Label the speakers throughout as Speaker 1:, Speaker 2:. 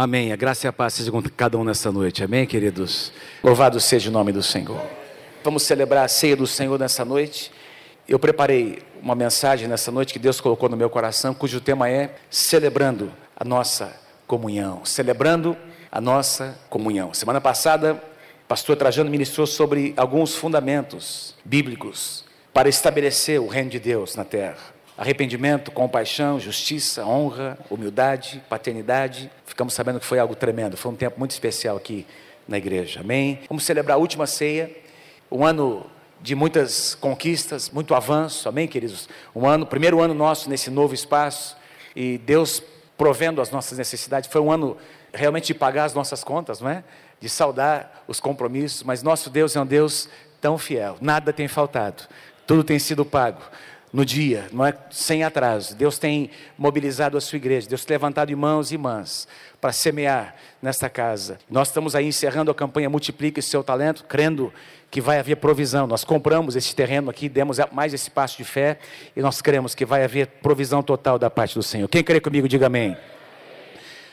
Speaker 1: Amém. A graça e a paz sejam com cada um nessa noite. Amém, queridos? Louvado seja o nome do Senhor. Vamos celebrar a ceia do Senhor nessa noite. Eu preparei uma mensagem nessa noite que Deus colocou no meu coração, cujo tema é celebrando a nossa comunhão. Celebrando a nossa comunhão. Semana passada, o pastor Trajano ministrou sobre alguns fundamentos bíblicos para estabelecer o reino de Deus na terra arrependimento, compaixão, justiça, honra, humildade, paternidade. Ficamos sabendo que foi algo tremendo, foi um tempo muito especial aqui na igreja. Amém? Vamos celebrar a última ceia, um ano de muitas conquistas, muito avanço. Amém, queridos? Um ano, primeiro ano nosso nesse novo espaço e Deus provendo as nossas necessidades. Foi um ano realmente de pagar as nossas contas, não é? De saudar os compromissos, mas nosso Deus é um Deus tão fiel. Nada tem faltado. Tudo tem sido pago no dia, não é sem atraso. Deus tem mobilizado a sua igreja, Deus tem levantado irmãos e irmãs para semear nesta casa. Nós estamos aí encerrando a campanha Multiplique seu talento, crendo que vai haver provisão. Nós compramos esse terreno aqui, demos mais esse passo de fé e nós cremos que vai haver provisão total da parte do Senhor. Quem crê comigo, diga amém.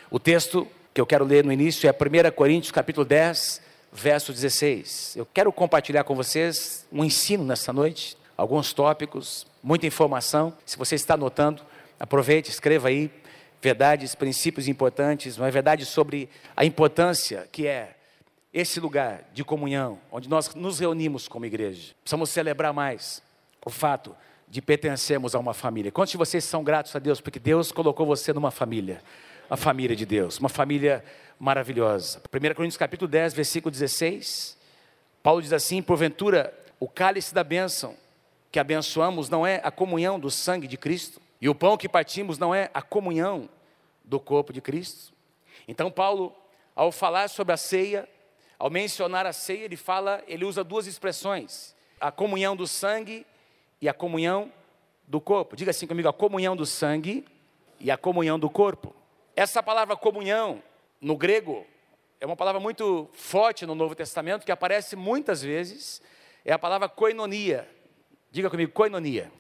Speaker 1: O texto que eu quero ler no início é 1 Coríntios capítulo 10, verso 16. Eu quero compartilhar com vocês um ensino nessa noite, alguns tópicos muita informação. Se você está anotando, aproveite, escreva aí verdades, princípios importantes, uma verdade sobre a importância que é esse lugar de comunhão, onde nós nos reunimos como igreja. Precisamos celebrar mais o fato de pertencermos a uma família. Quantos de vocês são gratos a Deus porque Deus colocou você numa família? A família de Deus, uma família maravilhosa. 1 Coríntios capítulo 10, versículo 16. Paulo diz assim: "Porventura o cálice da bênção que abençoamos não é a comunhão do sangue de Cristo, e o pão que partimos não é a comunhão do corpo de Cristo. Então, Paulo, ao falar sobre a ceia, ao mencionar a ceia, ele fala, ele usa duas expressões: a comunhão do sangue e a comunhão do corpo. Diga assim comigo: a comunhão do sangue e a comunhão do corpo. Essa palavra comunhão, no grego, é uma palavra muito forte no Novo Testamento, que aparece muitas vezes, é a palavra koinonia. Diga comigo, koinonia.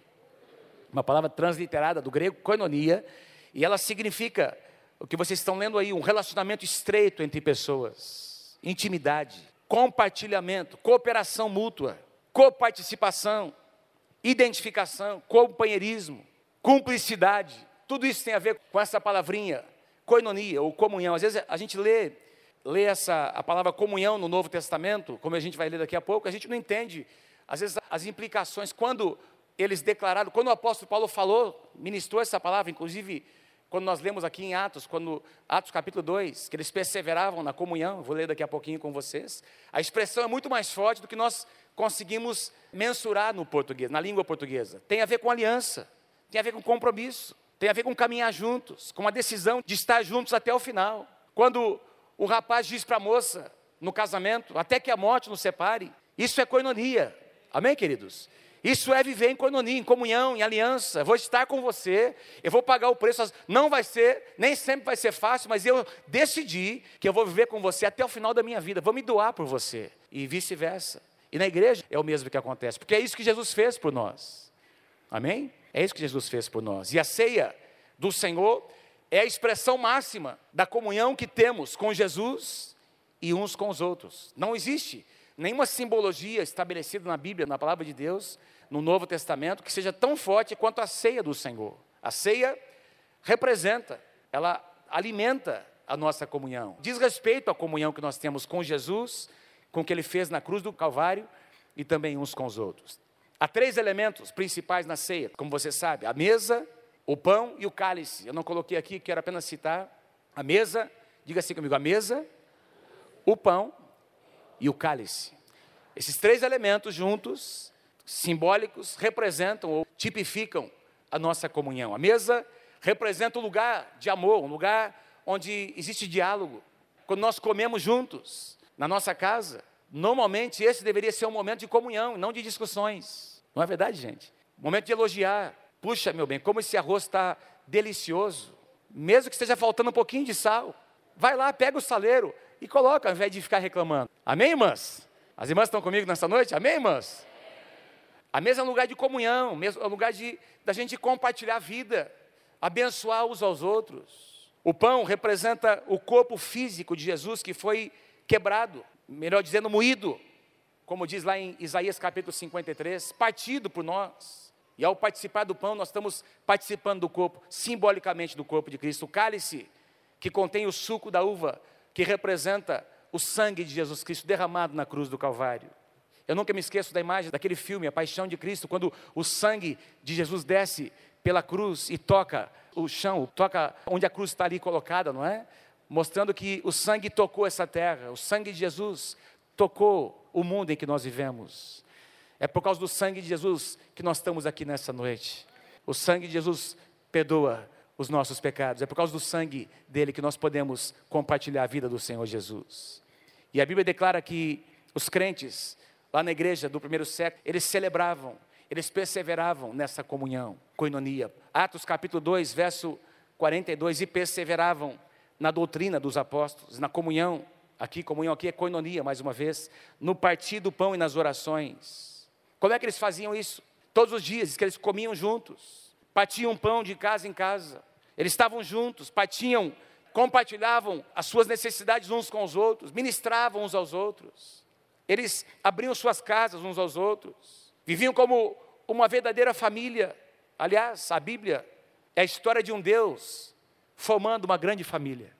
Speaker 1: Uma palavra transliterada do grego, koinonia, e ela significa o que vocês estão lendo aí, um relacionamento estreito entre pessoas, intimidade, compartilhamento, cooperação mútua, coparticipação, identificação, companheirismo, cumplicidade. Tudo isso tem a ver com essa palavrinha, koinonia ou comunhão. Às vezes a gente lê, lê essa, a palavra comunhão no Novo Testamento, como a gente vai ler daqui a pouco, a gente não entende às vezes as implicações, quando eles declararam, quando o apóstolo Paulo falou, ministrou essa palavra, inclusive quando nós lemos aqui em Atos, quando Atos capítulo 2, que eles perseveravam na comunhão, vou ler daqui a pouquinho com vocês, a expressão é muito mais forte do que nós conseguimos mensurar no português, na língua portuguesa. Tem a ver com aliança, tem a ver com compromisso, tem a ver com caminhar juntos, com a decisão de estar juntos até o final. Quando o rapaz diz para a moça no casamento, até que a morte nos separe, isso é coinonia, Amém, queridos? Isso é viver em coinonia, em comunhão, em aliança. Eu vou estar com você, eu vou pagar o preço. Não vai ser, nem sempre vai ser fácil, mas eu decidi que eu vou viver com você até o final da minha vida. Vou me doar por você. E vice-versa. E na igreja é o mesmo que acontece, porque é isso que Jesus fez por nós. Amém? É isso que Jesus fez por nós. E a ceia do Senhor é a expressão máxima da comunhão que temos com Jesus e uns com os outros. Não existe nenhuma simbologia estabelecida na Bíblia, na palavra de Deus, no Novo Testamento, que seja tão forte quanto a ceia do Senhor. A ceia representa, ela alimenta a nossa comunhão. Diz respeito à comunhão que nós temos com Jesus, com o que ele fez na cruz do Calvário e também uns com os outros. Há três elementos principais na ceia, como você sabe: a mesa, o pão e o cálice. Eu não coloquei aqui, quero apenas citar a mesa, diga assim comigo: a mesa, o pão e o cálice. Esses três elementos juntos, simbólicos, representam ou tipificam a nossa comunhão. A mesa representa um lugar de amor, um lugar onde existe diálogo. Quando nós comemos juntos, na nossa casa, normalmente esse deveria ser um momento de comunhão, não de discussões. Não é verdade, gente? Momento de elogiar. Puxa, meu bem, como esse arroz está delicioso. Mesmo que esteja faltando um pouquinho de sal. Vai lá, pega o saleiro, e coloca, ao invés de ficar reclamando. Amém, irmãs? As irmãs estão comigo nessa noite? Amém, irmãs? A mesa é um lugar de comunhão, é um lugar de, da gente compartilhar a vida, abençoar uns aos outros. O pão representa o corpo físico de Jesus que foi quebrado, melhor dizendo, moído, como diz lá em Isaías capítulo 53, partido por nós. E ao participar do pão, nós estamos participando do corpo, simbolicamente do corpo de Cristo. O cálice, que contém o suco da uva, que representa o sangue de Jesus Cristo derramado na cruz do Calvário. Eu nunca me esqueço da imagem daquele filme, A Paixão de Cristo, quando o sangue de Jesus desce pela cruz e toca o chão, toca onde a cruz está ali colocada, não é? Mostrando que o sangue tocou essa terra, o sangue de Jesus tocou o mundo em que nós vivemos. É por causa do sangue de Jesus que nós estamos aqui nessa noite. O sangue de Jesus perdoa os nossos pecados. É por causa do sangue dele que nós podemos compartilhar a vida do Senhor Jesus. E a Bíblia declara que os crentes, lá na igreja do primeiro século, eles celebravam, eles perseveravam nessa comunhão, coinonia. Atos capítulo 2, verso 42, e perseveravam na doutrina dos apóstolos, na comunhão, aqui, comunhão aqui é coinonia, mais uma vez, no partir do pão e nas orações. Como é que eles faziam isso? Todos os dias, que eles comiam juntos, partiam pão de casa em casa, eles estavam juntos, partiam compartilhavam as suas necessidades uns com os outros, ministravam uns aos outros, eles abriam suas casas uns aos outros, viviam como uma verdadeira família. Aliás, a Bíblia é a história de um Deus formando uma grande família,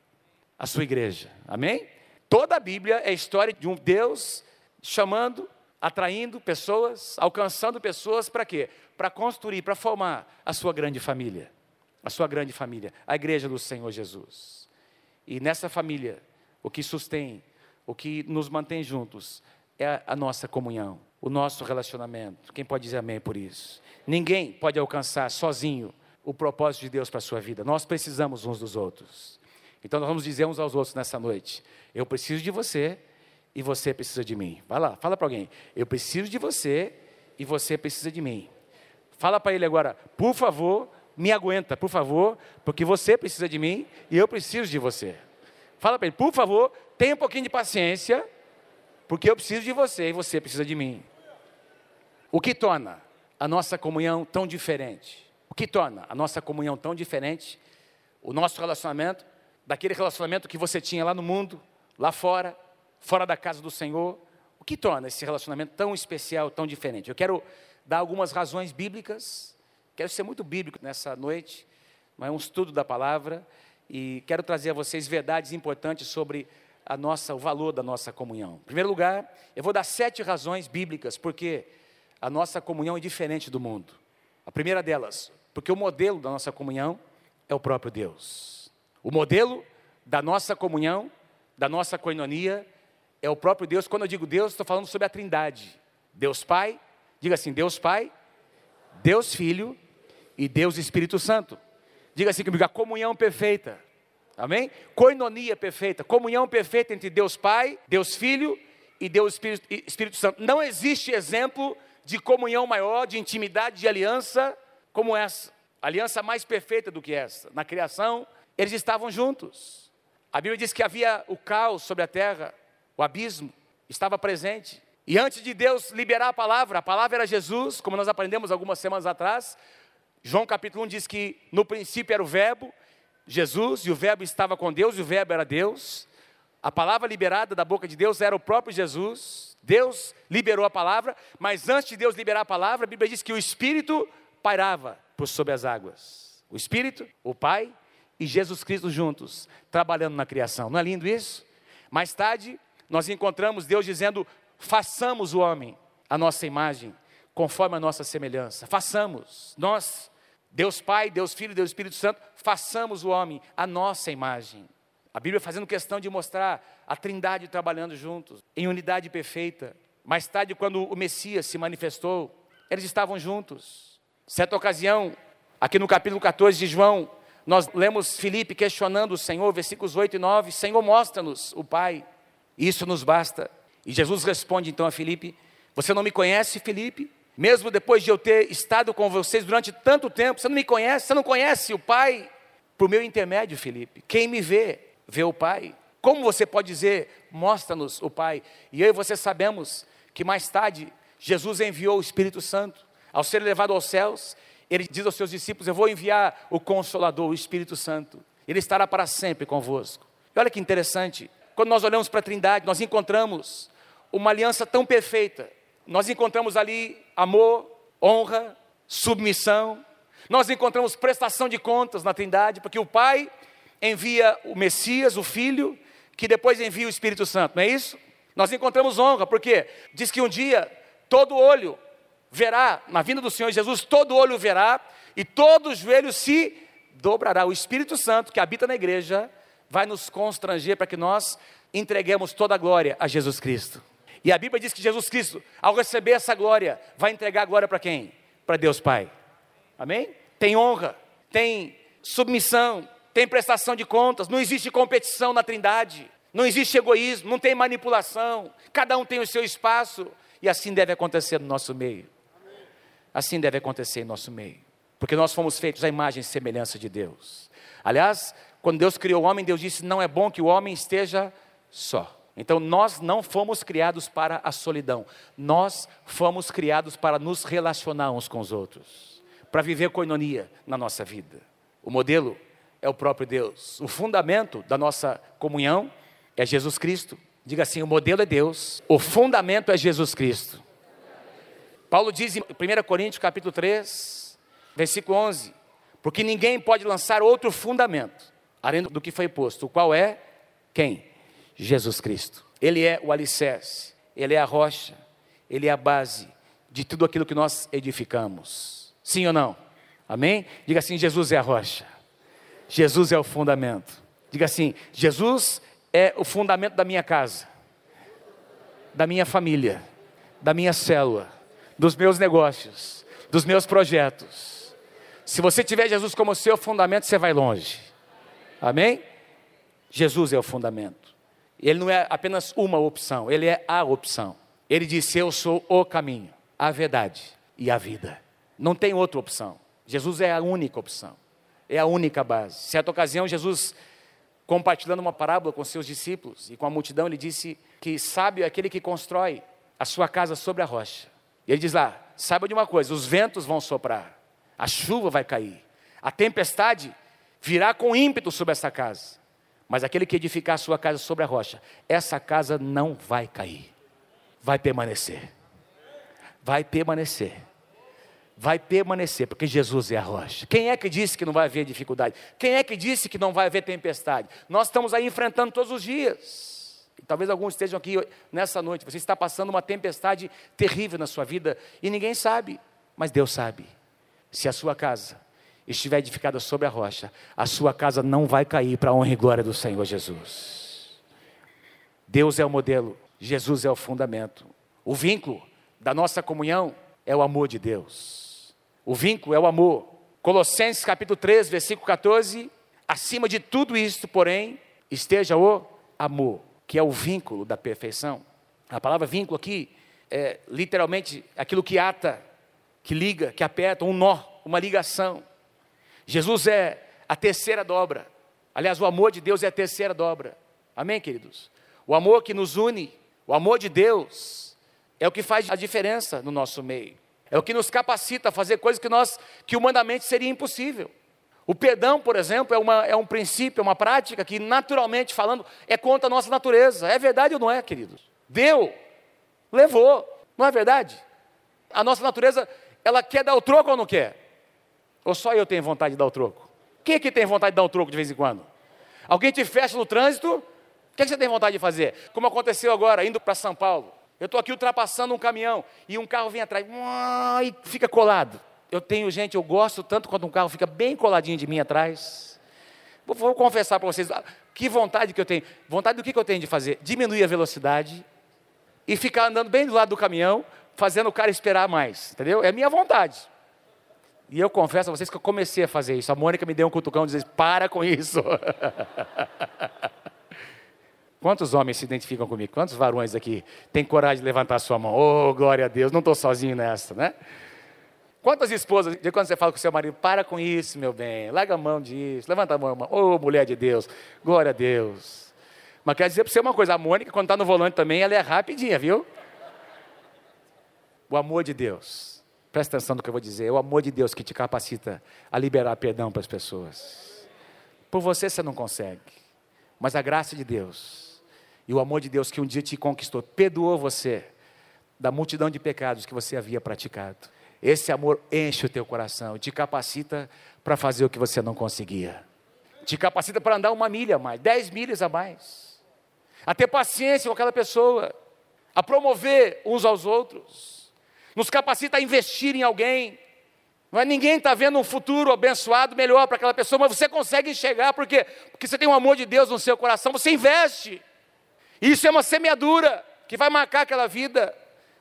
Speaker 1: a sua igreja, amém? Toda a Bíblia é a história de um Deus chamando, atraindo pessoas, alcançando pessoas para quê? Para construir, para formar a sua grande família, a sua grande família, a igreja do Senhor Jesus. E nessa família, o que sustém, o que nos mantém juntos, é a nossa comunhão, o nosso relacionamento. Quem pode dizer amém por isso? Ninguém pode alcançar sozinho o propósito de Deus para a sua vida. Nós precisamos uns dos outros. Então nós vamos dizer uns aos outros nessa noite: eu preciso de você e você precisa de mim. Vai lá, fala para alguém: eu preciso de você e você precisa de mim. Fala para ele agora, por favor, me aguenta, por favor, porque você precisa de mim e eu preciso de você. Fala para ele, por favor, tenha um pouquinho de paciência, porque eu preciso de você e você precisa de mim. O que torna a nossa comunhão tão diferente? O que torna a nossa comunhão tão diferente? O nosso relacionamento, daquele relacionamento que você tinha lá no mundo, lá fora, fora da casa do Senhor. O que torna esse relacionamento tão especial, tão diferente? Eu quero dar algumas razões bíblicas Quero ser muito bíblico nessa noite, mas é um estudo da palavra e quero trazer a vocês verdades importantes sobre a nossa, o valor da nossa comunhão. Em primeiro lugar, eu vou dar sete razões bíblicas porque a nossa comunhão é diferente do mundo. A primeira delas, porque o modelo da nossa comunhão é o próprio Deus. O modelo da nossa comunhão, da nossa coinonia, é o próprio Deus. Quando eu digo Deus, estou falando sobre a Trindade. Deus Pai, diga assim: Deus Pai, Deus Filho e Deus Espírito Santo. Diga assim comigo, a comunhão perfeita. Amém? Coinonia perfeita, comunhão perfeita entre Deus Pai, Deus Filho e Deus Espírito, Espírito Santo. Não existe exemplo de comunhão maior, de intimidade, de aliança como essa. Aliança mais perfeita do que essa. Na criação, eles estavam juntos. A Bíblia diz que havia o caos sobre a terra, o abismo estava presente. E antes de Deus liberar a palavra, a palavra era Jesus, como nós aprendemos algumas semanas atrás, João capítulo 1 diz que no princípio era o Verbo, Jesus, e o Verbo estava com Deus, e o Verbo era Deus. A palavra liberada da boca de Deus era o próprio Jesus. Deus liberou a palavra, mas antes de Deus liberar a palavra, a Bíblia diz que o Espírito pairava por sobre as águas. O Espírito, o Pai e Jesus Cristo juntos, trabalhando na criação. Não é lindo isso? Mais tarde, nós encontramos Deus dizendo: façamos o homem a nossa imagem, conforme a nossa semelhança. Façamos, nós Deus Pai, Deus Filho, Deus Espírito Santo, façamos o homem a nossa imagem. A Bíblia fazendo questão de mostrar a Trindade trabalhando juntos, em unidade perfeita. Mais tarde, quando o Messias se manifestou, eles estavam juntos. Certa ocasião, aqui no capítulo 14 de João, nós lemos Filipe questionando o Senhor, versículos 8 e 9: Senhor, mostra-nos o Pai, isso nos basta. E Jesus responde então a Filipe: Você não me conhece, Filipe? Mesmo depois de eu ter estado com vocês durante tanto tempo, você não me conhece, você não conhece o Pai? Por meu intermédio, Felipe. Quem me vê, vê o Pai. Como você pode dizer, mostra-nos o Pai? E eu e você sabemos que mais tarde Jesus enviou o Espírito Santo. Ao ser levado aos céus, ele diz aos seus discípulos: Eu vou enviar o Consolador, o Espírito Santo. Ele estará para sempre convosco. E olha que interessante, quando nós olhamos para a Trindade, nós encontramos uma aliança tão perfeita. Nós encontramos ali amor, honra, submissão. Nós encontramos prestação de contas na Trindade, porque o Pai envia o Messias, o Filho, que depois envia o Espírito Santo, não é isso? Nós encontramos honra, porque diz que um dia todo olho verá, na vinda do Senhor Jesus, todo olho verá e todo joelho se dobrará. O Espírito Santo que habita na igreja vai nos constranger para que nós entreguemos toda a glória a Jesus Cristo. E a Bíblia diz que Jesus Cristo, ao receber essa glória, vai entregar a glória para quem? Para Deus Pai. Amém? Tem honra, tem submissão, tem prestação de contas, não existe competição na Trindade, não existe egoísmo, não tem manipulação, cada um tem o seu espaço, e assim deve acontecer no nosso meio. Assim deve acontecer em nosso meio, porque nós fomos feitos à imagem e semelhança de Deus. Aliás, quando Deus criou o homem, Deus disse: não é bom que o homem esteja só. Então nós não fomos criados para a solidão, nós fomos criados para nos relacionar uns com os outros, para viver coinonia na nossa vida. O modelo é o próprio Deus. O fundamento da nossa comunhão é Jesus Cristo. Diga assim: o modelo é Deus, o fundamento é Jesus Cristo. Paulo diz em 1 Coríntios capítulo 3, versículo 11: Porque ninguém pode lançar outro fundamento, além do que foi posto, o qual é quem? Jesus Cristo. Ele é o alicerce, ele é a rocha, ele é a base de tudo aquilo que nós edificamos. Sim ou não? Amém? Diga assim: Jesus é a rocha. Jesus é o fundamento. Diga assim: Jesus é o fundamento da minha casa, da minha família, da minha célula, dos meus negócios, dos meus projetos. Se você tiver Jesus como seu fundamento, você vai longe. Amém? Jesus é o fundamento. Ele não é apenas uma opção, ele é a opção. Ele disse: Eu sou o caminho, a verdade e a vida. Não tem outra opção. Jesus é a única opção é a única base. Certa ocasião, Jesus, compartilhando uma parábola com seus discípulos e com a multidão, ele disse que sábio é aquele que constrói a sua casa sobre a rocha. E ele diz lá: saiba de uma coisa, os ventos vão soprar, a chuva vai cair, a tempestade virá com ímpeto sobre essa casa. Mas aquele que edificar a sua casa sobre a rocha, essa casa não vai cair, vai permanecer. Vai permanecer vai permanecer, porque Jesus é a rocha. Quem é que disse que não vai haver dificuldade? Quem é que disse que não vai haver tempestade? Nós estamos aí enfrentando todos os dias. Talvez alguns estejam aqui nessa noite. Você está passando uma tempestade terrível na sua vida e ninguém sabe, mas Deus sabe. Se a sua casa estiver edificada sobre a rocha, a sua casa não vai cair para a honra e glória do Senhor Jesus. Deus é o modelo, Jesus é o fundamento. O vínculo da nossa comunhão é o amor de Deus. O vínculo é o amor. Colossenses capítulo 3, versículo 14. Acima de tudo isto, porém, esteja o amor, que é o vínculo da perfeição. A palavra vínculo aqui é literalmente aquilo que ata, que liga, que aperta, um nó, uma ligação. Jesus é a terceira dobra. Aliás, o amor de Deus é a terceira dobra. Amém, queridos? O amor que nos une, o amor de Deus, é o que faz a diferença no nosso meio. É o que nos capacita a fazer coisas que nós, que humanamente seria impossível. O perdão, por exemplo, é, uma, é um princípio, é uma prática que, naturalmente falando, é contra a nossa natureza. É verdade ou não é, queridos? Deu, levou, não é verdade? A nossa natureza, ela quer dar o troco ou não quer? Ou só eu tenho vontade de dar o troco? Quem é que tem vontade de dar o troco de vez em quando? Alguém te fecha no trânsito? O que, é que você tem vontade de fazer? Como aconteceu agora, indo para São Paulo. Eu estou aqui ultrapassando um caminhão e um carro vem atrás e fica colado. Eu tenho, gente, eu gosto tanto quando um carro fica bem coladinho de mim atrás. Vou, vou confessar para vocês, que vontade que eu tenho. Vontade do que, que eu tenho de fazer? Diminuir a velocidade e ficar andando bem do lado do caminhão, fazendo o cara esperar mais, entendeu? É minha vontade. E eu confesso a vocês que eu comecei a fazer isso. A Mônica me deu um cutucão e disse: para com isso. Quantos homens se identificam comigo? Quantos varões aqui têm coragem de levantar a sua mão? Oh, glória a Deus, não estou sozinho nessa, né? Quantas esposas, de quando você fala com seu marido, para com isso, meu bem, larga a mão disso, levanta a mão, irmão. oh, mulher de Deus, glória a Deus. Mas quer dizer para você uma coisa, a Mônica, quando está no volante também, ela é rapidinha, viu? O amor de Deus, presta atenção no que eu vou dizer, é o amor de Deus que te capacita a liberar perdão para as pessoas. Por você você não consegue. Mas a graça de Deus e o amor de Deus que um dia te conquistou, perdoou você da multidão de pecados que você havia praticado. Esse amor enche o teu coração, te capacita para fazer o que você não conseguia. Te capacita para andar uma milha a mais, dez milhas a mais. A ter paciência com aquela pessoa, a promover uns aos outros. Nos capacita a investir em alguém. Não é ninguém está vendo um futuro abençoado melhor para aquela pessoa, mas você consegue enxergar porque porque você tem o um amor de Deus no seu coração, você investe. Isso é uma semeadura que vai marcar aquela vida.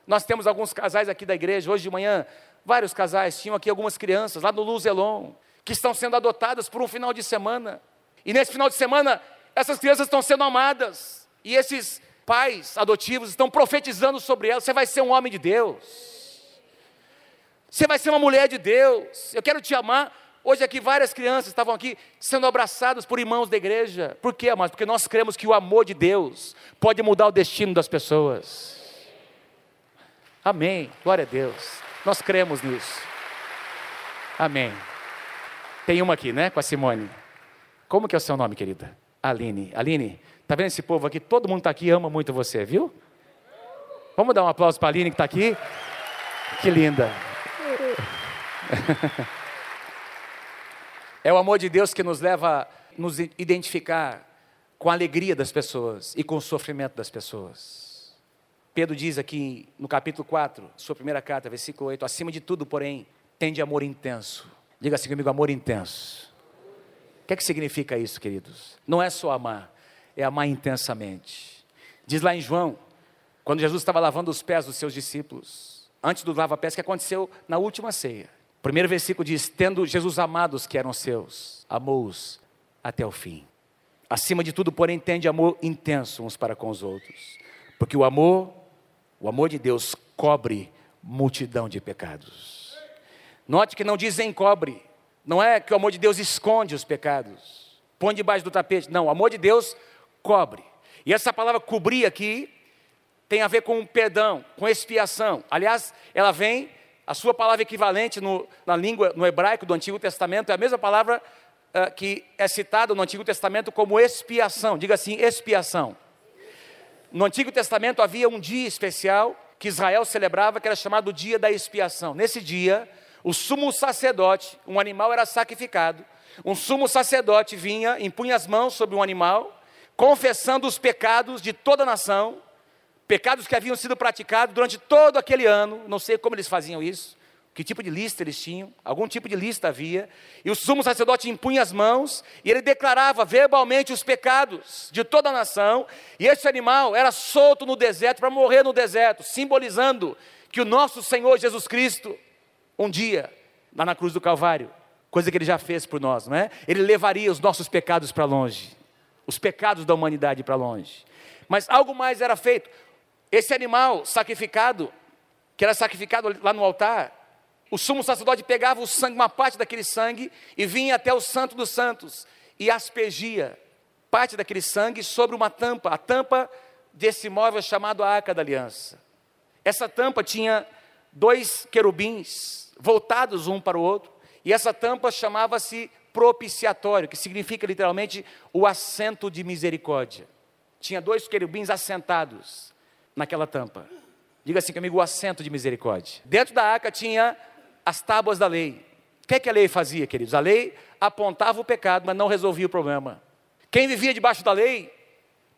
Speaker 1: Nós temos alguns casais aqui da igreja, hoje de manhã, vários casais, tinham aqui algumas crianças, lá no Luzelon, que estão sendo adotadas por um final de semana. E nesse final de semana, essas crianças estão sendo amadas. E esses pais adotivos estão profetizando sobre elas: você vai ser um homem de Deus. Você vai ser uma mulher de Deus. Eu quero te amar. Hoje aqui várias crianças estavam aqui sendo abraçadas por irmãos da igreja. Por quê, amados? Porque nós cremos que o amor de Deus pode mudar o destino das pessoas. Amém. Glória a Deus. Nós cremos nisso. Amém. Tem uma aqui, né, com a Simone. Como que é o seu nome, querida? Aline. Aline, tá vendo esse povo aqui? Todo mundo está aqui ama muito você, viu? Vamos dar um aplauso para a Aline que está aqui. Que linda. É o amor de Deus que nos leva a nos identificar com a alegria das pessoas e com o sofrimento das pessoas. Pedro diz aqui no capítulo 4, sua primeira carta, versículo 8: acima de tudo, porém, tende amor intenso. Diga assim comigo: amor intenso. O que é que significa isso, queridos? Não é só amar, é amar intensamente. Diz lá em João, quando Jesus estava lavando os pés dos seus discípulos, antes do lava-pés, que aconteceu na última ceia. Primeiro versículo diz: Tendo Jesus amado os que eram seus, amou-os até o fim. Acima de tudo, porém, tende amor intenso uns para com os outros. Porque o amor o amor de Deus cobre multidão de pecados. Note que não diz encobre. Não é que o amor de Deus esconde os pecados, põe debaixo do tapete. Não, o amor de Deus cobre. E essa palavra cobrir aqui tem a ver com perdão, com expiação. Aliás, ela vem, a sua palavra equivalente no, na língua, no hebraico do Antigo Testamento, é a mesma palavra uh, que é citada no Antigo Testamento como expiação. Diga assim, expiação. No Antigo Testamento havia um dia especial que Israel celebrava, que era chamado o dia da expiação. Nesse dia, o sumo sacerdote, um animal era sacrificado, um sumo sacerdote vinha, impunha as mãos sobre um animal, confessando os pecados de toda a nação, pecados que haviam sido praticados durante todo aquele ano, não sei como eles faziam isso, que tipo de lista eles tinham, algum tipo de lista havia, e o sumo sacerdote impunha as mãos, e ele declarava verbalmente os pecados de toda a nação, e esse animal era solto no deserto para morrer no deserto, simbolizando que o nosso Senhor Jesus Cristo, um dia, lá na cruz do Calvário, coisa que ele já fez por nós, não é? Ele levaria os nossos pecados para longe, os pecados da humanidade para longe. Mas algo mais era feito. Esse animal sacrificado, que era sacrificado lá no altar, o sumo sacerdote pegava o sangue, uma parte daquele sangue, e vinha até o Santo dos Santos e aspergia parte daquele sangue sobre uma tampa, a tampa desse móvel chamado a Arca da Aliança. Essa tampa tinha dois querubins voltados um para o outro, e essa tampa chamava-se propiciatório, que significa literalmente o assento de misericórdia. Tinha dois querubins assentados naquela tampa. Diga assim comigo, o assento de misericórdia. Dentro da arca tinha as tábuas da lei. O que, é que a lei fazia, queridos? A lei apontava o pecado, mas não resolvia o problema. Quem vivia debaixo da lei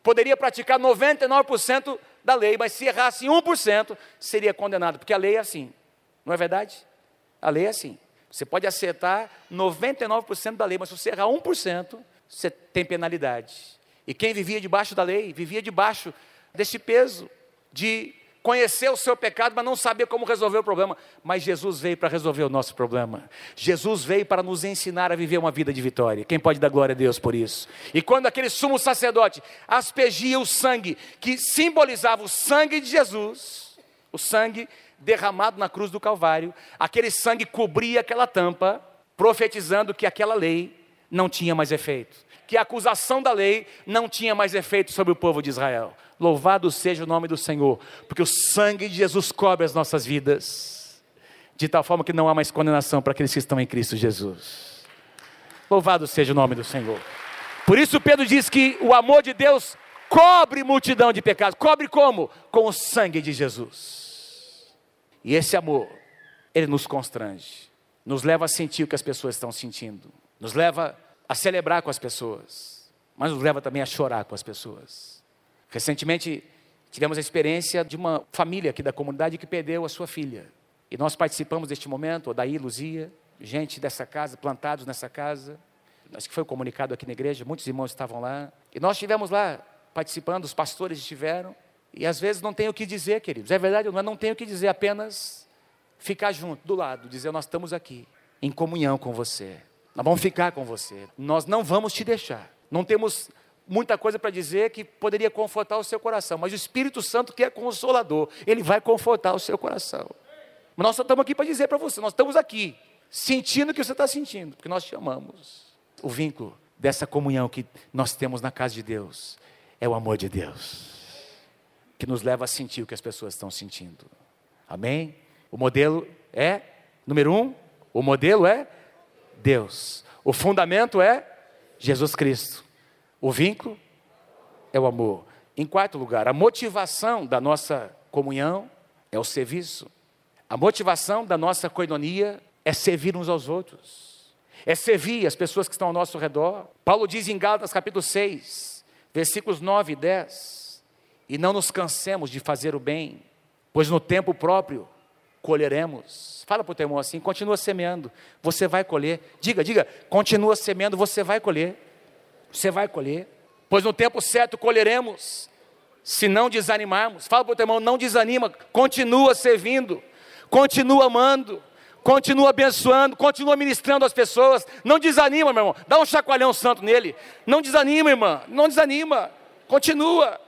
Speaker 1: poderia praticar 99% da lei, mas se errasse 1%, seria condenado, porque a lei é assim. Não é verdade? A lei é assim. Você pode acertar 99% da lei, mas se você errar 1%, você tem penalidade. E quem vivia debaixo da lei, vivia debaixo desse peso de conhecer o seu pecado, mas não saber como resolver o problema. Mas Jesus veio para resolver o nosso problema. Jesus veio para nos ensinar a viver uma vida de vitória. Quem pode dar glória a Deus por isso? E quando aquele sumo sacerdote aspergia o sangue, que simbolizava o sangue de Jesus, o sangue derramado na cruz do Calvário, aquele sangue cobria aquela tampa, profetizando que aquela lei não tinha mais efeito, que a acusação da lei não tinha mais efeito sobre o povo de Israel. Louvado seja o nome do Senhor, porque o sangue de Jesus cobre as nossas vidas, de tal forma que não há mais condenação para aqueles que estão em Cristo Jesus. Louvado seja o nome do Senhor. Por isso Pedro diz que o amor de Deus cobre multidão de pecados. Cobre como? Com o sangue de Jesus. E esse amor, ele nos constrange, nos leva a sentir o que as pessoas estão sentindo, nos leva a celebrar com as pessoas, mas nos leva também a chorar com as pessoas. Recentemente tivemos a experiência de uma família aqui da comunidade que perdeu a sua filha. E nós participamos deste momento, daí Luzia, gente dessa casa, plantados nessa casa. Acho que foi comunicado aqui na igreja, muitos irmãos estavam lá. E nós estivemos lá participando, os pastores estiveram. E às vezes não tem o que dizer, queridos. É verdade, não, não tem o que dizer, apenas ficar junto, do lado, dizer: Nós estamos aqui, em comunhão com você. Nós vamos ficar com você. Nós não vamos te deixar. Não temos muita coisa para dizer que poderia confortar o seu coração, mas o Espírito Santo, que é consolador, ele vai confortar o seu coração. Mas nós só estamos aqui para dizer para você: nós estamos aqui, sentindo o que você está sentindo, porque nós te amamos. O vínculo dessa comunhão que nós temos na casa de Deus é o amor de Deus, que nos leva a sentir o que as pessoas estão sentindo. Amém? O modelo é, número um, o modelo é Deus. O fundamento é Jesus Cristo. O vínculo é o amor. Em quarto lugar, a motivação da nossa comunhão é o serviço. A motivação da nossa coinonia é servir uns aos outros, é servir as pessoas que estão ao nosso redor. Paulo diz em Gálatas capítulo 6, versículos 9 e 10: E não nos cansemos de fazer o bem, pois no tempo próprio colheremos. Fala para o teu irmão assim: continua semeando, você vai colher. Diga, diga, continua semeando, você vai colher. Você vai colher, pois no tempo certo colheremos, se não desanimarmos. Fala para o teu irmão: não desanima, continua servindo, continua amando, continua abençoando, continua ministrando as pessoas. Não desanima, meu irmão. Dá um chacoalhão santo nele. Não desanima, irmã. Não desanima. Continua.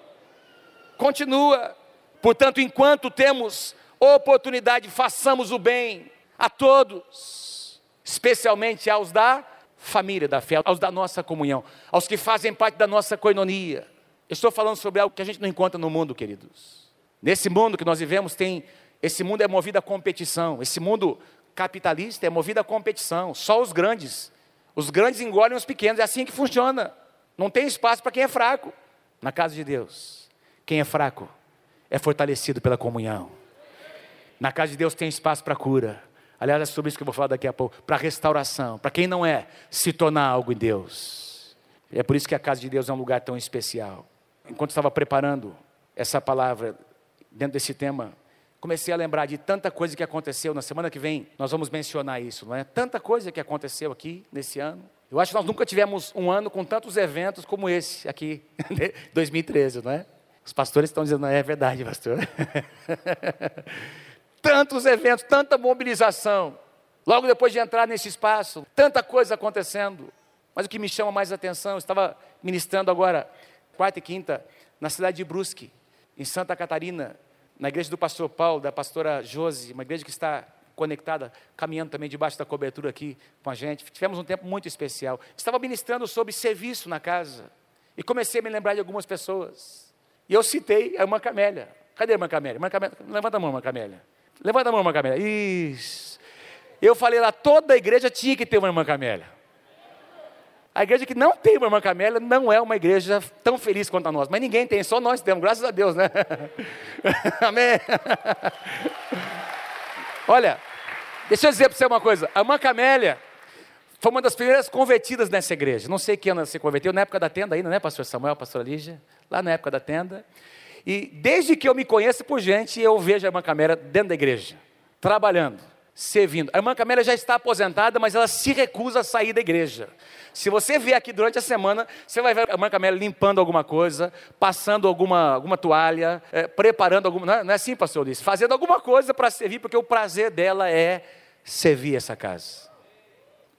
Speaker 1: Continua. Portanto, enquanto temos oportunidade, façamos o bem a todos, especialmente aos da família da fé, aos da nossa comunhão, aos que fazem parte da nossa coinonia. estou falando sobre algo que a gente não encontra no mundo, queridos. Nesse mundo que nós vivemos, tem esse mundo é movido a competição. Esse mundo capitalista é movido a competição. Só os grandes. Os grandes engolem os pequenos. É assim que funciona. Não tem espaço para quem é fraco. Na casa de Deus, quem é fraco é fortalecido pela comunhão. Na casa de Deus tem espaço para cura. Aliás, é sobre isso que eu vou falar daqui a pouco. Para restauração. Para quem não é, se tornar algo em Deus. É por isso que a casa de Deus é um lugar tão especial. Enquanto estava preparando essa palavra dentro desse tema, comecei a lembrar de tanta coisa que aconteceu. Na semana que vem nós vamos mencionar isso, não é? Tanta coisa que aconteceu aqui nesse ano. Eu acho que nós nunca tivemos um ano com tantos eventos como esse aqui, 2013, não é? Os pastores estão dizendo, não é verdade, pastor. Tantos eventos, tanta mobilização. Logo depois de entrar nesse espaço, tanta coisa acontecendo. Mas o que me chama mais atenção, eu estava ministrando agora, quarta e quinta, na cidade de Brusque, em Santa Catarina, na igreja do pastor Paulo, da pastora Josi, uma igreja que está conectada, caminhando também debaixo da cobertura aqui com a gente. Tivemos um tempo muito especial. Estava ministrando sobre serviço na casa. E comecei a me lembrar de algumas pessoas. E eu citei a irmã Camélia. Cadê a irmã Camélia? Irmã Camélia levanta a mão, irmã Camélia. Levanta a mão, irmã Camélia. Isso. Eu falei lá, toda a igreja tinha que ter uma irmã Camélia. A igreja que não tem uma irmã Camélia não é uma igreja tão feliz quanto a nossa. Mas ninguém tem, só nós temos, graças a Deus, né? Amém. Olha, deixa eu dizer para você uma coisa. A irmã Camélia foi uma das primeiras convertidas nessa igreja. Não sei que ano ela se converteu, na época da tenda ainda, né, pastor Samuel, pastora Lígia? Lá na época da tenda. E desde que eu me conheço por gente, eu vejo a irmã Camélia dentro da igreja, trabalhando servindo. A irmã Camélia já está aposentada, mas ela se recusa a sair da igreja. Se você vier aqui durante a semana, você vai ver a irmã Camélia limpando alguma coisa, passando alguma, alguma toalha, é, preparando alguma. Não é, não é assim, pastor Ulisses? Fazendo alguma coisa para servir, porque o prazer dela é servir essa casa.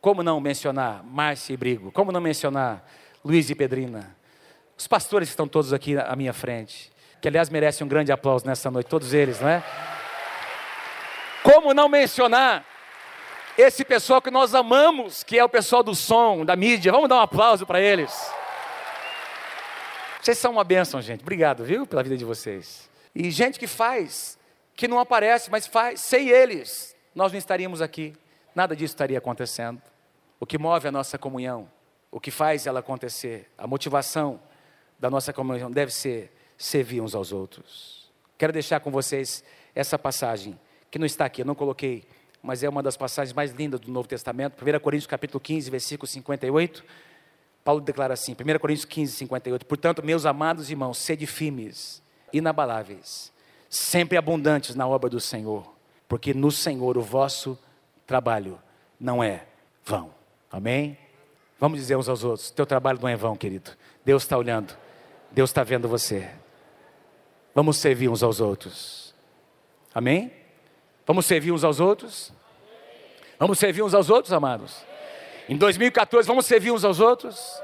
Speaker 1: Como não mencionar Márcia e Brigo? Como não mencionar Luiz e Pedrina? Os pastores estão todos aqui à minha frente, que aliás merecem um grande aplauso nessa noite, todos eles, não é? Como não mencionar esse pessoal que nós amamos, que é o pessoal do som, da mídia. Vamos dar um aplauso para eles. Vocês são uma bênção, gente. Obrigado, viu, pela vida de vocês. E gente que faz, que não aparece, mas faz. Sem eles, nós não estaríamos aqui. Nada disso estaria acontecendo. O que move a nossa comunhão o que faz ela acontecer, a motivação da nossa comunhão deve ser servir uns aos outros. Quero deixar com vocês essa passagem, que não está aqui, eu não coloquei, mas é uma das passagens mais lindas do Novo Testamento, 1 Coríntios capítulo 15, versículo 58. Paulo declara assim, 1 Coríntios 15, 58. Portanto, meus amados irmãos, sede firmes, inabaláveis, sempre abundantes na obra do Senhor, porque no Senhor o vosso trabalho não é vão. Amém? Vamos dizer uns aos outros: teu trabalho não é vão, querido. Deus está olhando, Deus está vendo você. Vamos servir uns aos outros. Amém? Vamos servir uns aos outros? Vamos servir uns aos outros, amados? Em 2014, vamos servir uns aos outros?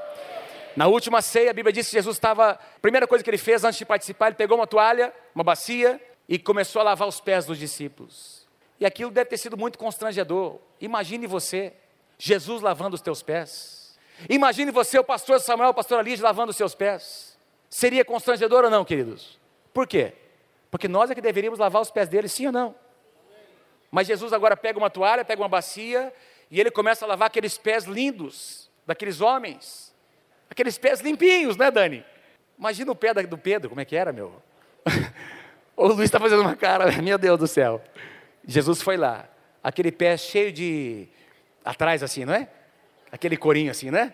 Speaker 1: Na última ceia, a Bíblia diz que Jesus estava. A primeira coisa que ele fez antes de participar, ele pegou uma toalha, uma bacia e começou a lavar os pés dos discípulos. E aquilo deve ter sido muito constrangedor. Imagine você, Jesus lavando os teus pés. Imagine você, o pastor Samuel, o pastor Alígio, lavando os seus pés. Seria constrangedor ou não, queridos? Por quê? Porque nós é que deveríamos lavar os pés deles, sim ou não? Mas Jesus agora pega uma toalha, pega uma bacia e ele começa a lavar aqueles pés lindos daqueles homens. Aqueles pés limpinhos, né, Dani? Imagina o pé do Pedro, como é que era, meu? o Luiz está fazendo uma cara, meu Deus do céu. Jesus foi lá, aquele pé cheio de. atrás assim, não é? Aquele corinho assim, né?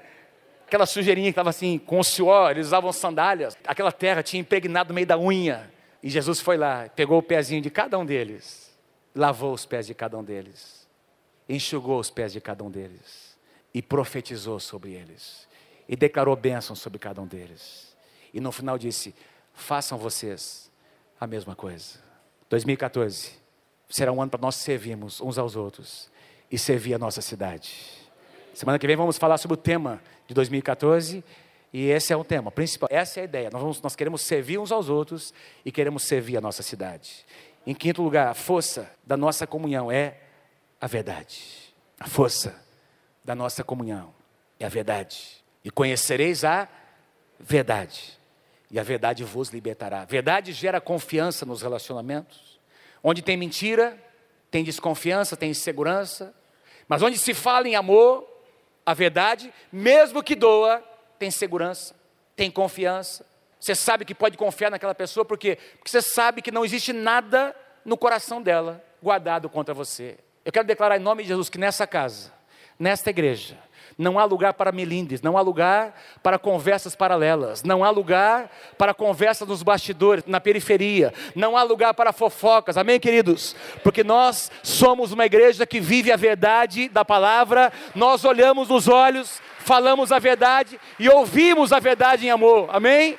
Speaker 1: Aquela sujeirinha que estava assim, com o suor, eles usavam sandálias, aquela terra tinha impregnado no meio da unha. E Jesus foi lá, pegou o pezinho de cada um deles, lavou os pés de cada um deles enxugou os pés de cada um deles e profetizou sobre eles e declarou bênção sobre cada um deles. E no final disse: façam vocês a mesma coisa. 2014 será um ano para nós servirmos uns aos outros e servir a nossa cidade. Semana que vem vamos falar sobre o tema de 2014 e esse é o tema principal. Essa é a ideia. Nós, vamos, nós queremos servir uns aos outros e queremos servir a nossa cidade. Em quinto lugar, a força da nossa comunhão é a verdade. A força da nossa comunhão é a verdade. E conhecereis a verdade. E a verdade vos libertará. Verdade gera confiança nos relacionamentos. Onde tem mentira, tem desconfiança, tem insegurança. Mas onde se fala em amor, a verdade, mesmo que doa, tem segurança, tem confiança. Você sabe que pode confiar naquela pessoa, por quê? Porque você sabe que não existe nada no coração dela guardado contra você. Eu quero declarar em nome de Jesus que nessa casa, nesta igreja, não há lugar para melindres, não há lugar para conversas paralelas, não há lugar para conversas nos bastidores, na periferia, não há lugar para fofocas, amém, queridos? Porque nós somos uma igreja que vive a verdade da palavra, nós olhamos nos olhos, falamos a verdade e ouvimos a verdade em amor, amém?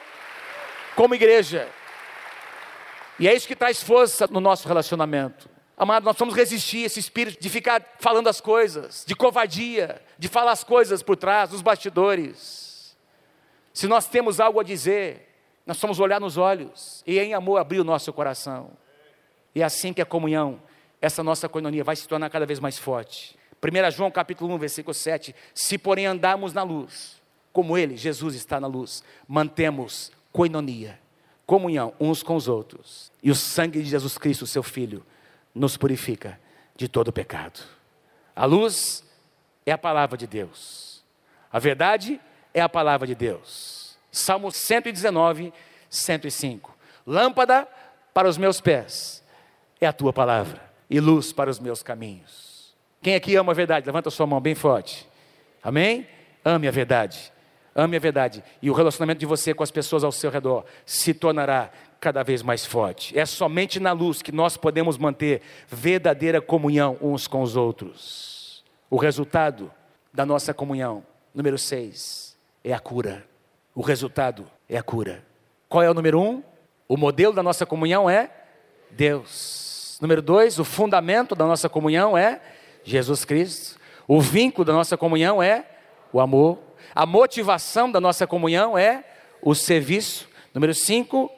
Speaker 1: Como igreja. E é isso que traz força no nosso relacionamento. Amado, nós vamos resistir esse espírito de ficar falando as coisas, de covardia, de falar as coisas por trás, dos bastidores. Se nós temos algo a dizer, nós vamos olhar nos olhos e em amor abrir o nosso coração. E é assim que a comunhão, essa nossa coinonia vai se tornar cada vez mais forte. 1 João capítulo 1, versículo 7, se porém andarmos na luz, como ele, Jesus está na luz, mantemos coinonia, comunhão uns com os outros. E o sangue de Jesus Cristo, seu Filho, nos purifica de todo pecado. A luz é a palavra de Deus. A verdade é a palavra de Deus. Salmo 119, 105. Lâmpada para os meus pés é a tua palavra e luz para os meus caminhos. Quem aqui ama a verdade? Levanta a sua mão bem forte. Amém? Ame a verdade. Ame a verdade. E o relacionamento de você com as pessoas ao seu redor se tornará cada vez mais forte. É somente na luz que nós podemos manter verdadeira comunhão uns com os outros. O resultado da nossa comunhão, número 6, é a cura. O resultado é a cura. Qual é o número um? O modelo da nossa comunhão é Deus. Número dois, o fundamento da nossa comunhão é Jesus Cristo. O vínculo da nossa comunhão é o amor. A motivação da nossa comunhão é o serviço. Número cinco,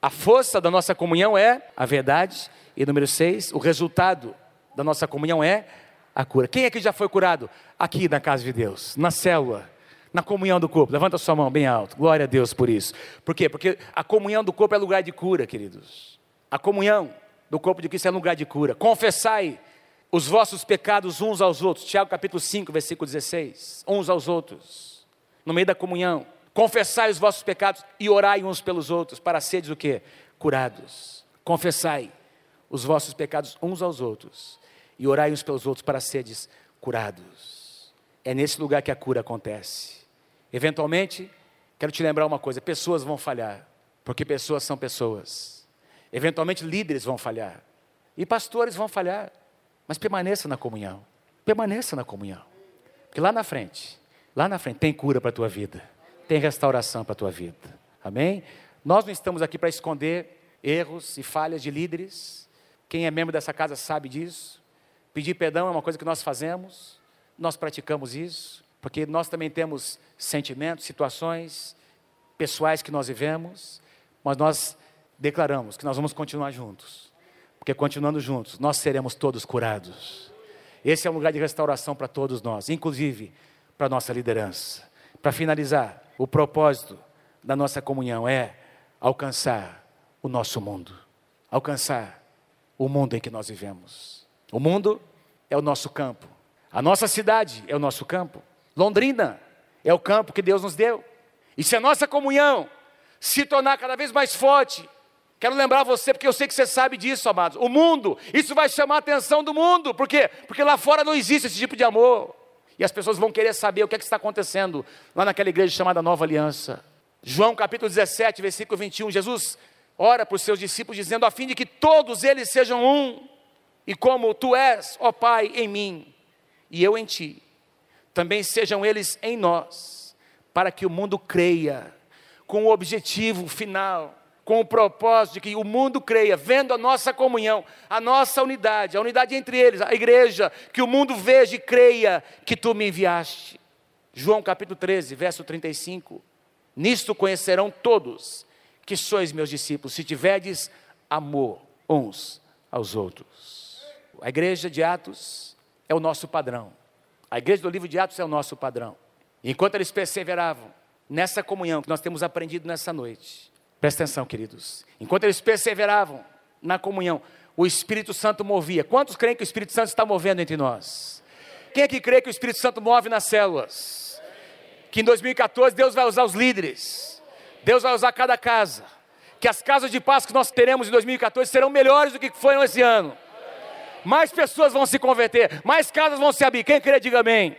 Speaker 1: a força da nossa comunhão é a verdade. E número seis, o resultado da nossa comunhão é a cura. Quem aqui já foi curado? Aqui na casa de Deus, na célula, na comunhão do corpo. Levanta sua mão bem alto. Glória a Deus por isso. Por quê? Porque a comunhão do corpo é lugar de cura, queridos. A comunhão do corpo de Cristo é lugar de cura. Confessai os vossos pecados uns aos outros. Tiago capítulo 5, versículo 16. Uns aos outros. no meio da comunhão. Confessai os vossos pecados e orai uns pelos outros, para seres o quê? Curados. Confessai os vossos pecados uns aos outros e orai uns pelos outros para seres curados. É nesse lugar que a cura acontece. Eventualmente, quero te lembrar uma coisa: pessoas vão falhar, porque pessoas são pessoas. Eventualmente, líderes vão falhar, e pastores vão falhar, mas permaneça na comunhão. Permaneça na comunhão, porque lá na frente, lá na frente, tem cura para a tua vida, tem restauração para a tua vida. Amém? Nós não estamos aqui para esconder erros e falhas de líderes. Quem é membro dessa casa sabe disso. Pedir perdão é uma coisa que nós fazemos, nós praticamos isso, porque nós também temos sentimentos, situações pessoais que nós vivemos, mas nós declaramos que nós vamos continuar juntos, porque continuando juntos, nós seremos todos curados. Esse é um lugar de restauração para todos nós, inclusive para a nossa liderança. Para finalizar, o propósito da nossa comunhão é alcançar o nosso mundo, alcançar o mundo em que nós vivemos. O mundo é o nosso campo, a nossa cidade é o nosso campo, Londrina é o campo que Deus nos deu. E se a nossa comunhão se tornar cada vez mais forte, quero lembrar você, porque eu sei que você sabe disso, amados. O mundo, isso vai chamar a atenção do mundo, por quê? Porque lá fora não existe esse tipo de amor. E as pessoas vão querer saber o que, é que está acontecendo lá naquela igreja chamada Nova Aliança. João capítulo 17, versículo 21, Jesus ora para os seus discípulos, dizendo: a fim de que todos eles sejam um, e como tu és, ó Pai, em mim, e eu em ti, também sejam eles em nós, para que o mundo creia, com o objetivo final, com o propósito de que o mundo creia, vendo a nossa comunhão, a nossa unidade, a unidade entre eles, a igreja, que o mundo veja e creia que tu me enviaste. João capítulo 13, verso 35. Nisto conhecerão todos que sois meus discípulos, se tiverdes amor uns aos outros. A igreja de Atos é o nosso padrão. A igreja do livro de Atos é o nosso padrão. Enquanto eles perseveravam nessa comunhão que nós temos aprendido nessa noite, presta atenção, queridos. Enquanto eles perseveravam na comunhão, o Espírito Santo movia. Quantos creem que o Espírito Santo está movendo entre nós? Quem é que crê que o Espírito Santo move nas células? Que em 2014 Deus vai usar os líderes Deus vai usar cada casa. Que as casas de paz que nós teremos em 2014 serão melhores do que foram esse ano. Mais pessoas vão se converter, mais casas vão se abrir. Quem crê, diga amém.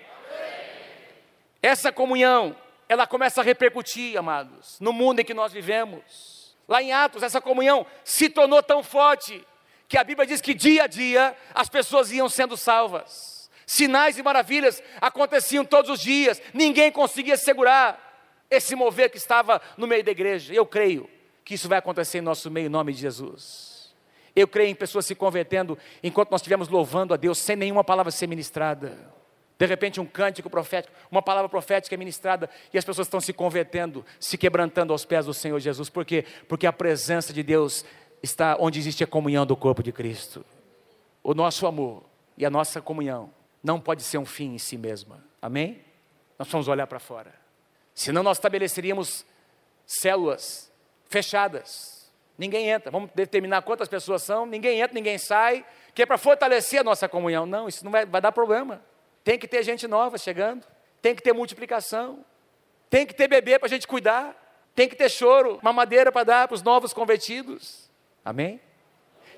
Speaker 1: Essa comunhão, ela começa a repercutir, amados, no mundo em que nós vivemos. Lá em Atos, essa comunhão se tornou tão forte que a Bíblia diz que dia a dia as pessoas iam sendo salvas. Sinais e maravilhas aconteciam todos os dias, ninguém conseguia segurar esse mover que estava no meio da igreja. Eu creio que isso vai acontecer em nosso meio, em nome de Jesus. Eu creio em pessoas se convertendo enquanto nós estivermos louvando a Deus sem nenhuma palavra ser ministrada. De repente, um cântico profético, uma palavra profética é ministrada e as pessoas estão se convertendo, se quebrantando aos pés do Senhor Jesus. Por quê? Porque a presença de Deus está onde existe a comunhão do corpo de Cristo. O nosso amor e a nossa comunhão não pode ser um fim em si mesma. Amém? Nós vamos olhar para fora. Senão nós estabeleceríamos células fechadas. Ninguém entra. Vamos determinar quantas pessoas são, ninguém entra, ninguém sai, que é para fortalecer a nossa comunhão. Não, isso não vai, vai dar problema. Tem que ter gente nova chegando, tem que ter multiplicação, tem que ter bebê para a gente cuidar, tem que ter choro, mamadeira para dar para os novos convertidos. Amém?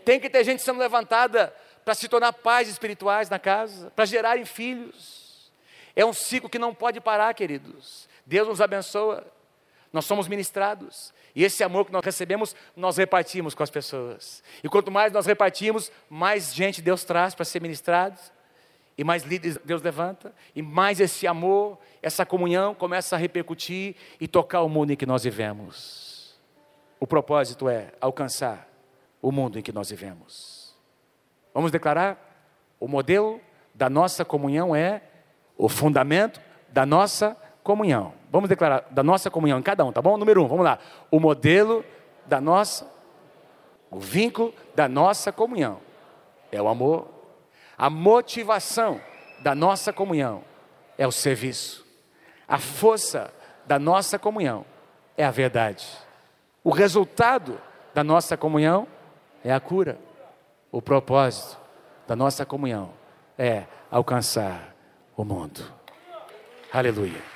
Speaker 1: Tem que ter gente sendo levantada para se tornar pais espirituais na casa, para gerarem filhos. É um ciclo que não pode parar, queridos. Deus nos abençoa, nós somos ministrados. E esse amor que nós recebemos, nós repartimos com as pessoas. E quanto mais nós repartimos, mais gente Deus traz para ser ministrado. E mais líderes Deus levanta. E mais esse amor, essa comunhão começa a repercutir e tocar o mundo em que nós vivemos. O propósito é alcançar o mundo em que nós vivemos. Vamos declarar? O modelo da nossa comunhão é o fundamento da nossa comunhão. Vamos declarar da nossa comunhão em cada um, tá bom? Número um, vamos lá. O modelo da nossa, o vínculo da nossa comunhão é o amor. A motivação da nossa comunhão é o serviço. A força da nossa comunhão é a verdade. O resultado da nossa comunhão é a cura. O propósito da nossa comunhão é alcançar o mundo. Aleluia.